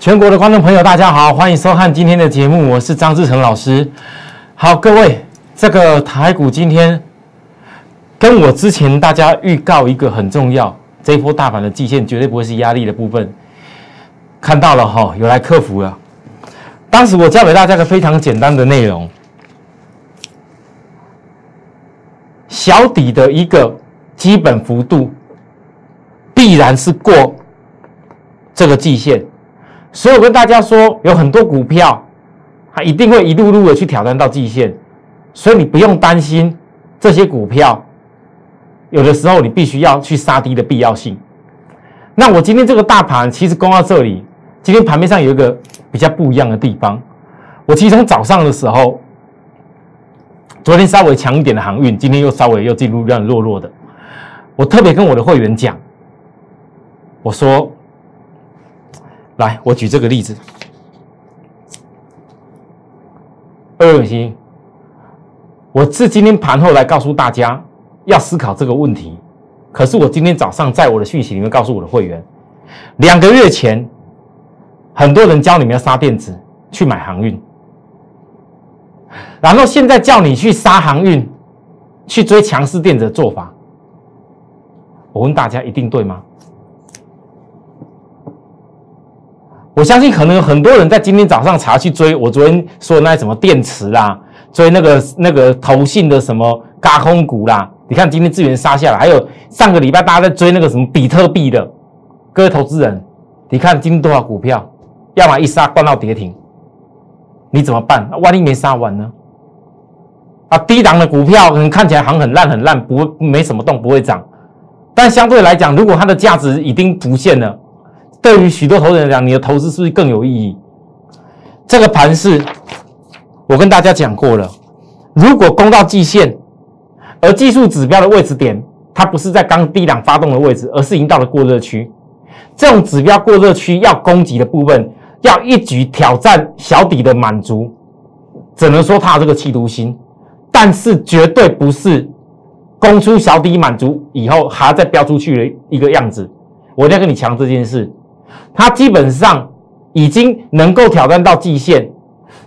全国的观众朋友，大家好，欢迎收看今天的节目，我是张志成老师。好，各位，这个台股今天跟我之前大家预告一个很重要，这一波大盘的季线绝对不会是压力的部分，看到了哈，有来克服了。当时我教给大家个非常简单的内容，小底的一个基本幅度必然是过这个季线。所以我跟大家说，有很多股票，它一定会一路路的去挑战到季线，所以你不用担心这些股票，有的时候你必须要去杀低的必要性。那我今天这个大盘其实攻到这里，今天盘面上有一个比较不一样的地方，我其实从早上的时候，昨天稍微强一点的航运，今天又稍微又进入这样弱弱的，我特别跟我的会员讲，我说。来，我举这个例子。二永新，我是今天盘后来告诉大家要思考这个问题。可是我今天早上在我的讯息里面告诉我的会员，两个月前很多人教你们要杀电子去买航运，然后现在叫你去杀航运，去追强势电子的做法，我问大家一定对吗？我相信可能有很多人在今天早上查去追我昨天说的那什么电池啦，追那个那个投信的什么嘎空股啦。你看今天资源杀下来，还有上个礼拜大家在追那个什么比特币的，各位投资人，你看今天多少股票，要么一杀关到跌停，你怎么办？万一没杀完呢？啊，低档的股票可能看起来行很烂很烂，不没什么动，不会涨，但相对来讲，如果它的价值已经浮现了。对于许多投资人来讲，你的投资是不是更有意义？这个盘是，我跟大家讲过了，如果攻到季线，而技术指标的位置点，它不是在刚低档发动的位置，而是已经到了过热区。这种指标过热区要攻击的部分，要一举挑战小底的满足，只能说它这个企图心，但是绝对不是攻出小底满足以后还要再飙出去的一个样子。我一定要跟你强这件事。它基本上已经能够挑战到季线，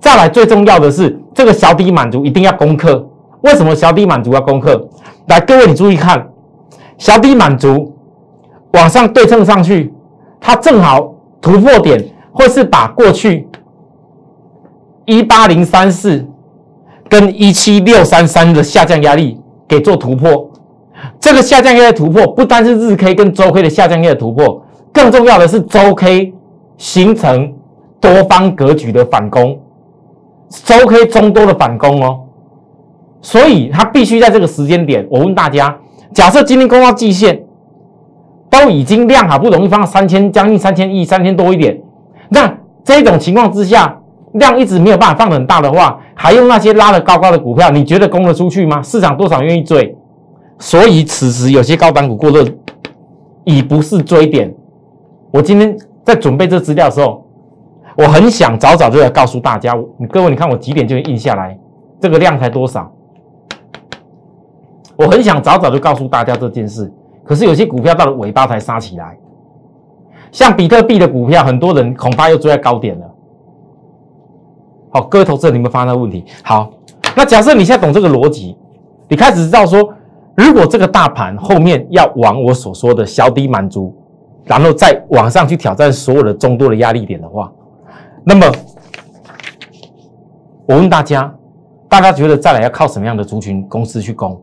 再来最重要的是这个小底满足一定要攻克。为什么小底满足要攻克？来，各位你注意看，小底满足往上对称上去，它正好突破点会是把过去一八零三四跟一七六三三的下降压力给做突破。这个下降压力突破不单是日 K 跟周 K 的下降压力突破。更重要的是周 K 形成多方格局的反攻，周 K 中多的反攻哦，所以它必须在这个时间点。我问大家，假设今天攻到季线，都已经量好不容易放三千，将近三千亿，三千多一点，那这种情况之下，量一直没有办法放很大的话，还用那些拉的高高的股票，你觉得攻得出去吗？市场多少愿意追？所以此时有些高档股过热，已不是追点。我今天在准备这资料的时候，我很想早早就要告诉大家，你各位，你看我几点就印下来，这个量才多少？我很想早早就告诉大家这件事，可是有些股票到了尾巴才杀起来，像比特币的股票，很多人恐怕又追在高点了。好，各位投资者，你们发现问题？好，那假设你现在懂这个逻辑，你开始知道说，如果这个大盘后面要往我所说的小底满足。然后再往上去挑战所有的中多的压力点的话，那么我问大家，大家觉得再来要靠什么样的族群公司去攻？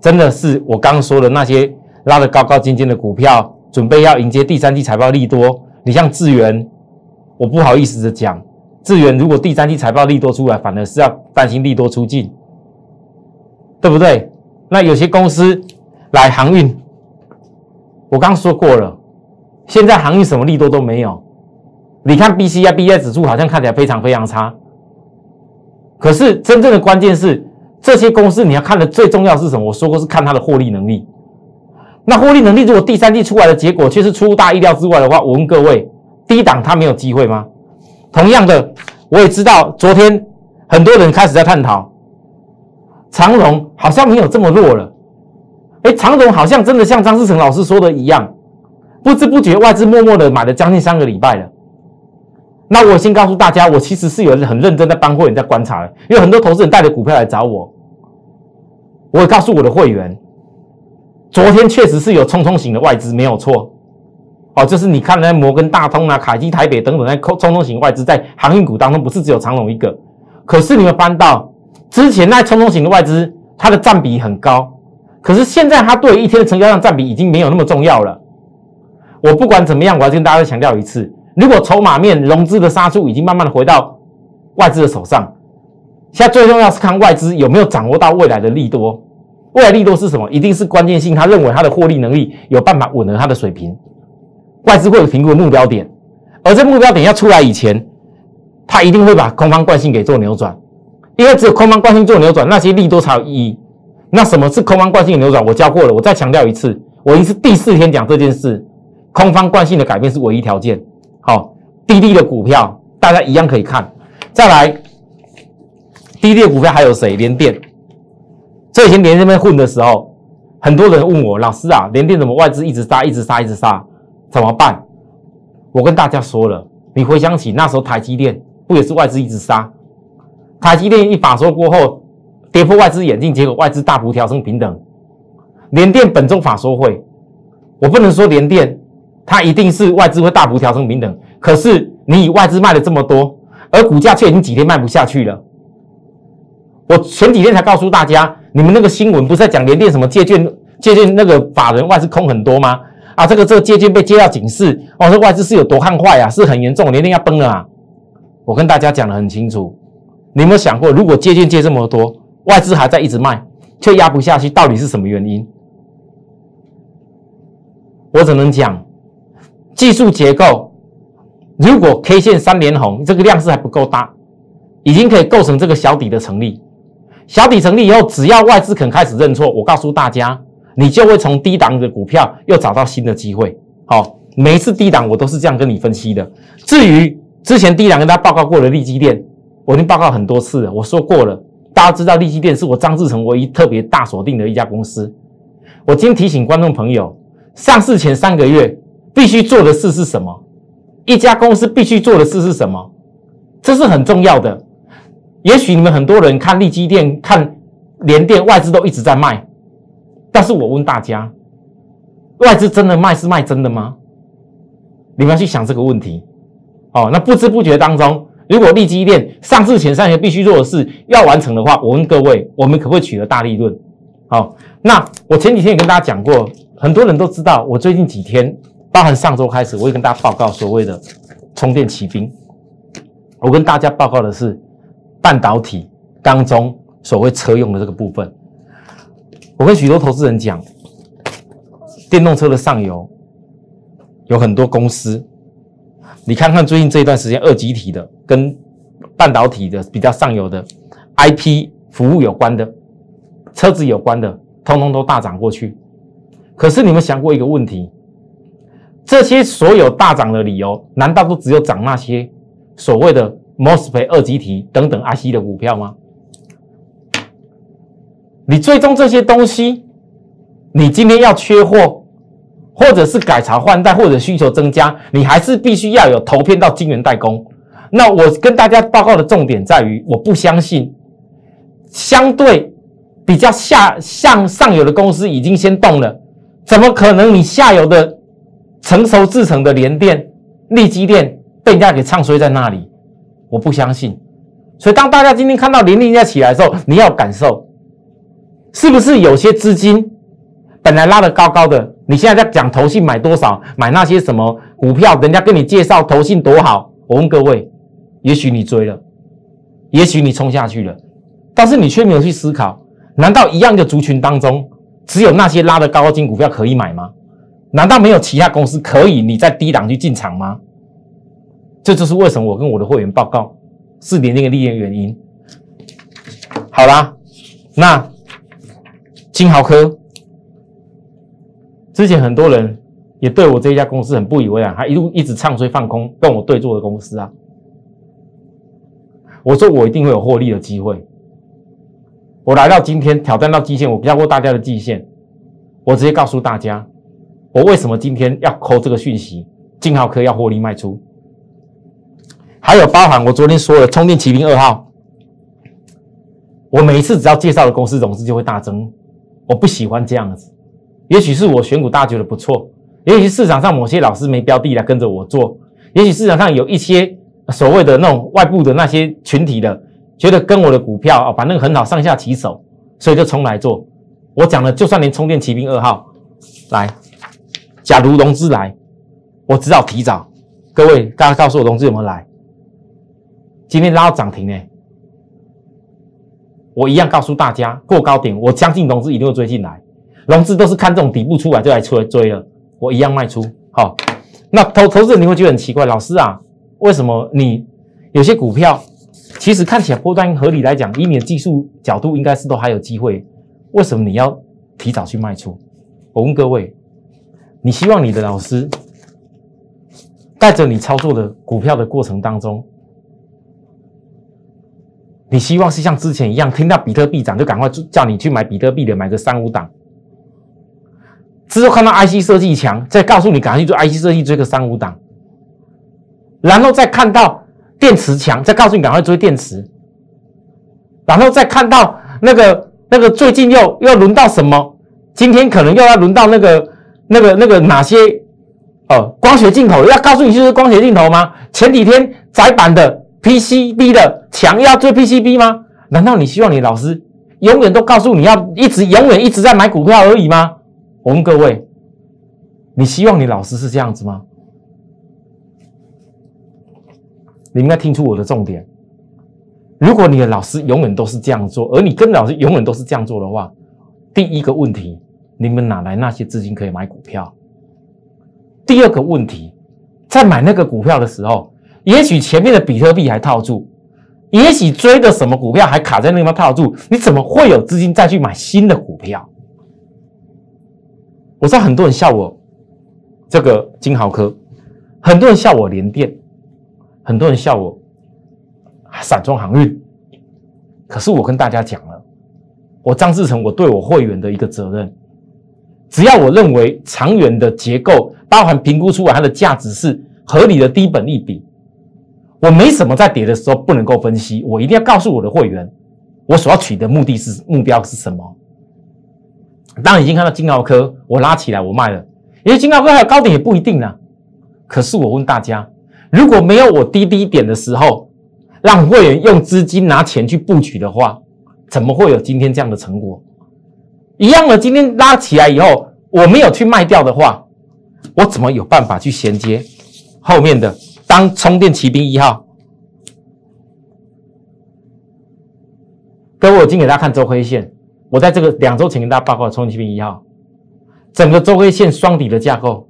真的是我刚刚说的那些拉得高高尖尖的股票，准备要迎接第三季财报利多？你像智源，我不好意思的讲，智源如果第三季财报利多出来，反而是要担心利多出尽，对不对？那有些公司来航运。我刚说过了，现在航运什么利多都没有。你看 B C I B I 指数好像看起来非常非常差，可是真正的关键是这些公司你要看的最重要是什么？我说过是看它的获利能力。那获利能力如果第三季出来的结果却是出乎大意料之外的话，我问各位，低档它没有机会吗？同样的，我也知道昨天很多人开始在探讨长荣好像没有这么弱了。哎，长荣好像真的像张志成老师说的一样，不知不觉外资默默的买了将近三个礼拜了。那我先告诉大家，我其实是有很认真在帮会员在观察的，因为很多投资人带着股票来找我，我也告诉我的会员，昨天确实是有冲冲型的外资，没有错。哦，就是你看那摩根大通啊、凯基台北等等那冲冲型外资在航运股当中，不是只有长隆一个。可是你们翻到之前那冲冲型的外资，它的占比很高。可是现在它对一天的成交量占比已经没有那么重要了。我不管怎么样，我要跟大家强调一次：如果筹码面融资的杀出已经慢慢的回到外资的手上，现在最重要是看外资有没有掌握到未来的利多。未来利多是什么？一定是关键性，他认为他的获利能力有办法稳了他的水平。外资会有评估的目标点，而这目标点要出来以前，他一定会把空方惯性给做扭转，因为只有空方惯性做扭转，那些利多才有意义。那什么是空方惯性的扭转？我教过了，我再强调一次，我已经是第四天讲这件事。空方惯性的改变是唯一条件。好，滴滴的股票大家一样可以看。再来，滴滴的股票还有谁？联电。这以前联电那边混的时候，很多人问我，老师啊，联电怎么外资一直杀，一直杀，一直杀？怎么办？我跟大家说了，你回想起那时候台积电不也是外资一直杀？台积电一法说过后跌破外资眼镜，结果外资大幅调升平等。联电本周法说会，我不能说联电它一定是外资会大幅调升平等，可是你以外资卖了这么多，而股价却已经几天卖不下去了。我前几天才告诉大家，你们那个新闻不是在讲联电什么借券借券那个法人外资空很多吗？啊，这个这个接近被接到警示哦，这外资是有多看坏啊，是很严重，连连要崩了啊！我跟大家讲的很清楚，你有没有想过，如果借券借这么多，外资还在一直卖，却压不下去，到底是什么原因？我只能讲，技术结构，如果 K 线三连红，这个量是还不够大，已经可以构成这个小底的成立。小底成立以后，只要外资肯开始认错，我告诉大家。你就会从低档的股票又找到新的机会。好，每一次低档我都是这样跟你分析的。至于之前低档跟大家报告过的利基店，我已经报告很多次了。我说过了，大家知道利基店是我张志成唯一特别大锁定的一家公司。我今天提醒观众朋友，上市前三个月必须做的事是什么？一家公司必须做的事是什么？这是很重要的。也许你们很多人看利基店、看联电，外资都一直在卖。但是我问大家，外资真的卖是卖真的吗？你们要去想这个问题。哦，那不知不觉当中，如果利基店上市前三年必须做的事要完成的话，我问各位，我们可不可以取得大利润？好，那我前几天也跟大家讲过，很多人都知道，我最近几天，包含上周开始，我也跟大家报告所谓的充电骑兵。我跟大家报告的是半导体当中所谓车用的这个部分。我跟许多投资人讲，电动车的上游有很多公司，你看看最近这一段时间，二极体的跟半导体的比较上游的 IP 服务有关的、车子有关的，通通都大涨过去。可是你们想过一个问题？这些所有大涨的理由，难道都只有涨那些所谓的 MOSFET 二极体等等 IC 的股票吗？你最终这些东西，你今天要缺货，或者是改朝换代，或者需求增加，你还是必须要有投片到晶圆代工。那我跟大家报告的重点在于，我不相信相对比较下向上游的公司已经先动了，怎么可能你下游的成熟制成的联电、立基电被人家给唱衰在那里？我不相信。所以当大家今天看到联电在起来的时候，你要感受。是不是有些资金本来拉得高高的？你现在在讲投信买多少，买那些什么股票？人家跟你介绍投信多好。我问各位，也许你追了，也许你冲下去了，但是你却没有去思考：难道一样的族群当中，只有那些拉的高高金股票可以买吗？难道没有其他公司可以你在低档去进场吗？这就是为什么我跟我的会员报告四点那个利润原因。好啦，那。金豪科之前很多人也对我这一家公司很不以为然，还一路一直唱衰放空跟我对坐的公司啊。我说我一定会有获利的机会。我来到今天挑战到极限，我跳过大家的极限，我直接告诉大家，我为什么今天要扣这个讯息，金豪科要获利卖出。还有包含我昨天说的充电骑兵二号，我每一次只要介绍的公司融资就会大增，我不喜欢这样子。也许是我选股大家觉得不错，也许市场上某些老师没标的来跟着我做，也许市场上有一些所谓的那种外部的那些群体的，觉得跟我的股票啊反正很好上下其手，所以就冲来做。我讲了，就算连充电骑兵二号来，假如融资来，我只好提早。各位，大家告诉我融资有没有来？今天拉到涨停呢，我一样告诉大家过高点，我相信融资一定会追进来。融资都是看这种底部出来就来出来追了，我一样卖出。好，那投投资人你会觉得很奇怪，老师啊，为什么你有些股票其实看起来波段合理来讲，以你的技术角度应该是都还有机会，为什么你要提早去卖出？我问各位，你希望你的老师带着你操作的股票的过程当中，你希望是像之前一样，听到比特币涨就赶快叫你去买比特币的，买个三五档。之后看到 IC 设计强，再告诉你赶快去做 IC 设计，追个三五档，然后再看到电池强，再告诉你赶快追电池，然后再看到那个那个最近又又轮到什么？今天可能又要轮到那个那个那个哪些？哦，光学镜头要告诉你就是光学镜头吗？前几天窄板的 PCB 的强要追 PCB 吗？难道你希望你老师永远都告诉你要一直永远一直在买股票而已吗？我问各位，你希望你老师是这样子吗？你应该听出我的重点。如果你的老师永远都是这样做，而你跟老师永远都是这样做的话，第一个问题，你们哪来那些资金可以买股票？第二个问题，在买那个股票的时候，也许前面的比特币还套住，也许追的什么股票还卡在那边套住，你怎么会有资金再去买新的股票？我知道很多人笑我这个金豪科，很多人笑我联电，很多人笑我散装航运。可是我跟大家讲了，我张志成，我对我会员的一个责任，只要我认为长远的结构，包含评估出来它的价值是合理的低本利比，我没什么在跌的时候不能够分析，我一定要告诉我的会员，我所要取的目的是目标是什么。当已经看到金奥科，我拉起来我卖了，因为金奥科还有高点也不一定呢。可是我问大家，如果没有我低低点的时候，让会员用资金拿钱去布局的话，怎么会有今天这样的成果？一样的，今天拉起来以后，我没有去卖掉的话，我怎么有办法去衔接后面的当充电骑兵一号？各位，我今给大家看周黑线。我在这个两周前跟大家报告，冲击兵一号，整个周 K 线双底的架构，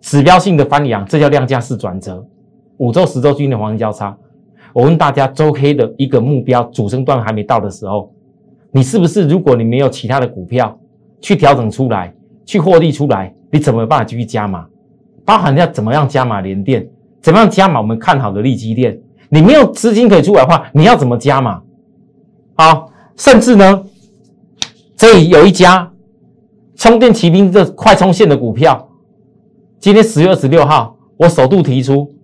指标性的翻阳，这叫量价式转折。五周、十周均的黄金交叉。我问大家，周 K 的一个目标主升段还没到的时候，你是不是？如果你没有其他的股票去调整出来，去获利出来，你怎么办法继续加码？包含要怎么样加码连电，怎么样加码我们看好的利基电？你没有资金可以出来的话，你要怎么加码？好。甚至呢，这里有一家充电骑兵的快充线的股票，今天十月二十六号，我首度提出，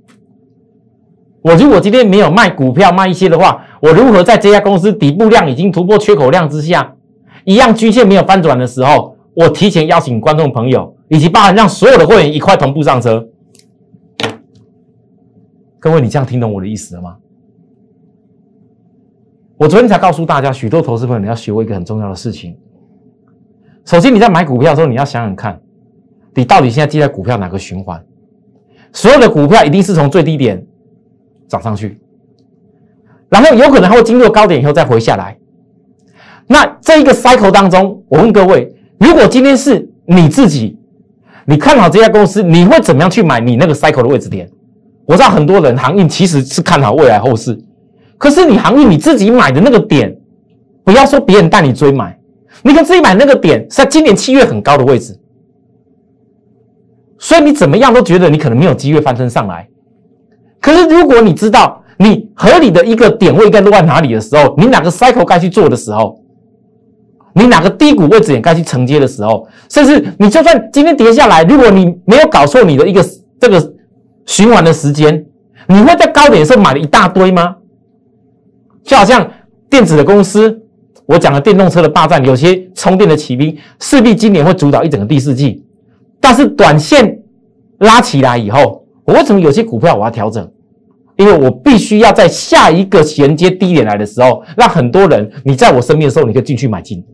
我如果今天没有卖股票卖一些的话，我如何在这家公司底部量已经突破缺口量之下，一样均线没有翻转的时候，我提前邀请观众朋友以及包含让所有的会员一块同步上车。各位，你这样听懂我的意思了吗？我昨天才告诉大家，许多投资朋友你要学会一个很重要的事情。首先，你在买股票的时候，你要想想看，你到底现在记在股票哪个循环？所有的股票一定是从最低点涨上去，然后有可能还会经过高点以后再回下来。那这一个 cycle 当中，我问各位，如果今天是你自己，你看好这家公司，你会怎么样去买你那个 cycle 的位置点？我知道很多人行业其实是看好未来后市。可是你航运你自己买的那个点，不要说别人带你追买，你看自己买那个点是在今年七月很高的位置，所以你怎么样都觉得你可能没有机会翻身上来。可是如果你知道你合理的一个点位该落在哪里的时候，你哪个 cycle 该去做的时候，你哪个低谷位置也该去承接的时候，甚至你就算今天跌下来，如果你没有搞错你的一个这个循环的时间。你会在高点的时候买了一大堆吗？就好像电子的公司，我讲了电动车的霸占，有些充电的骑兵势必今年会主导一整个第四季。但是短线拉起来以后，我为什么有些股票我要调整？因为我必须要在下一个衔接低点来的时候，让很多人你在我身边的时候，你可以进去买进。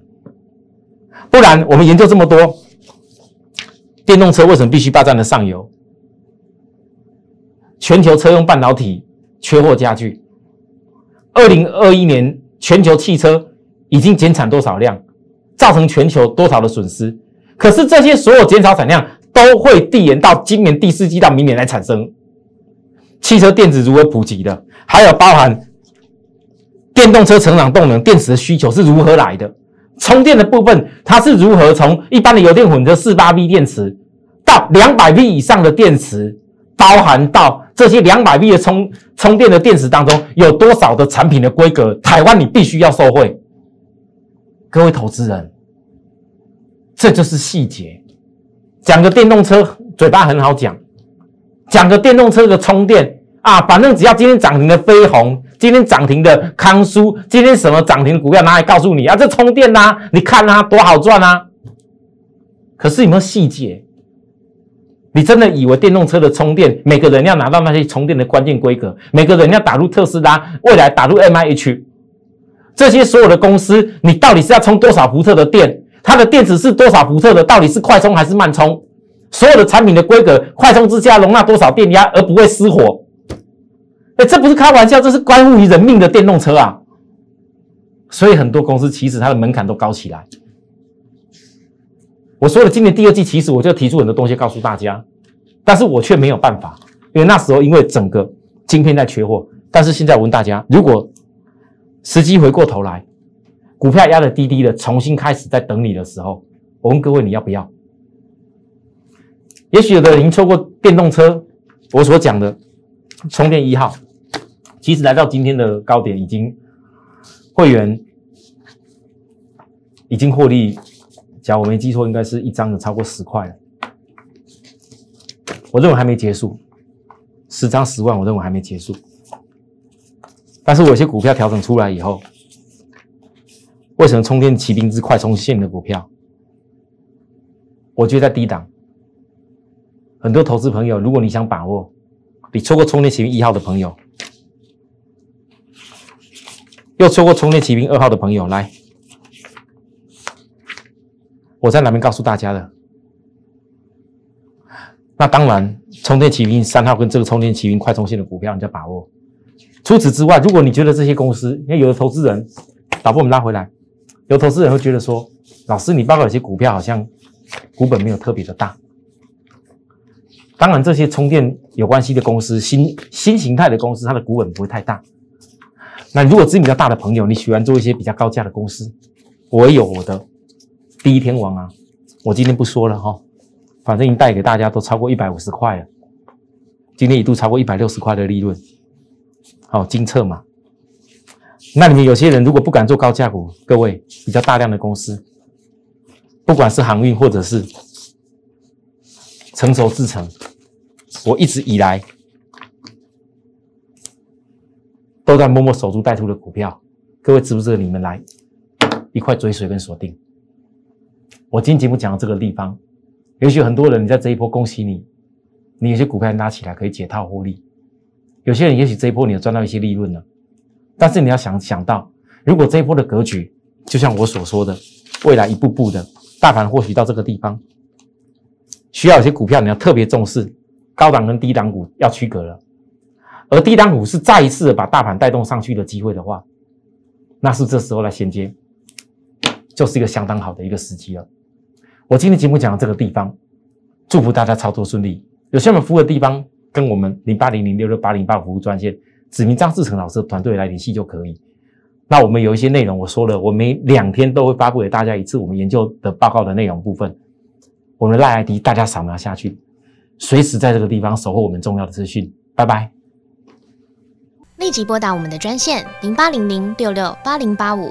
不然，我们研究这么多，电动车为什么必须霸占的上游？全球车用半导体缺货加剧。二零二一年全球汽车已经减产多少量，造成全球多少的损失？可是这些所有减少产量都会递延到今年第四季到明年来产生。汽车电子如何普及的？还有包含电动车成长动能电池的需求是如何来的？充电的部分它是如何从一般的油电混合四八 V 电池到两百 V 以上的电池？包含到这些两百 V 的充充电的电池当中有多少的产品的规格？台湾你必须要受惠。各位投资人，这就是细节。讲个电动车嘴巴很好讲。讲个电动车的充电啊，反正只要今天涨停的飞鸿，今天涨停的康舒，今天什么涨停的股票拿来告诉你啊，这充电呐，你看啊，多好赚啊！可是有没有细节？你真的以为电动车的充电，每个人要拿到那些充电的关键规格，每个人要打入特斯拉，未来打入 M I H，这些所有的公司，你到底是要充多少伏特的电？它的电池是多少伏特的？到底是快充还是慢充？所有的产品的规格，快充之下容纳多少电压而不会失火？哎，这不是开玩笑，这是关乎于人命的电动车啊！所以很多公司其实它的门槛都高起来。我说了，今年第二季其实我就提出很多东西告诉大家，但是我却没有办法，因为那时候因为整个晶片在缺货。但是现在我问大家，如果时机回过头来，股票压的低低的，重新开始在等你的时候，我问各位你要不要？也许有的人已经错过电动车，我所讲的充电一号，其实来到今天的高点，已经会员已经获利，假如我没记错，应该是一张的超过十块了。我认为还没结束，十张十万，我认为还没结束。但是我有些股票调整出来以后，为什么充电骑兵之快充线的股票？我觉得在低档。很多投资朋友，如果你想把握，你错过充电骑兵一号的朋友，又错过充电骑兵二号的朋友，来，我在哪边告诉大家的？那当然，充电奇兵三号跟这个充电奇兵快充线的股票，你要把握。除此之外，如果你觉得这些公司，因为有的投资人，导播我们拉回来，有投资人会觉得说，老师，你报告有些股票好像股本没有特别的大。当然，这些充电有关系的公司，新新形态的公司，它的股本不会太大。那如果资金比较大的朋友，你喜欢做一些比较高价的公司，我也有我的第一天王啊，我今天不说了哈，反正已经带给大家都超过一百五十块了，今天一度超过一百六十块的利润，好精测嘛。那你们有些人如果不敢做高价股，各位比较大量的公司，不管是航运或者是成熟制成。我一直以来都在默默守株待兔的股票，各位值不值得你们来一块追随跟锁定？我今天节目讲到这个地方，也许很多人你在这一波恭喜你，你有些股票拉起来可以解套获利；有些人也许这一波你有赚到一些利润了，但是你要想想到，如果这一波的格局就像我所说的，未来一步步的大盘或许到这个地方，需要有些股票你要特别重视。高档跟低档股要区隔了，而低档股是再一次的把大盘带动上去的机会的话，那是这时候来衔接，就是一个相当好的一个时机了。我今天节目讲到这个地方，祝福大家操作顺利。有需要服务的地方，跟我们零八零零六六八零八服务专线，指明张志成老师团队来联系就可以。那我们有一些内容，我说了，我每两天都会发布给大家一次我们研究的报告的内容部分，我们的赖 ID 大家扫描下去。随时在这个地方守候我们重要的资讯，拜拜。立即拨打我们的专线零八零零六六八零八五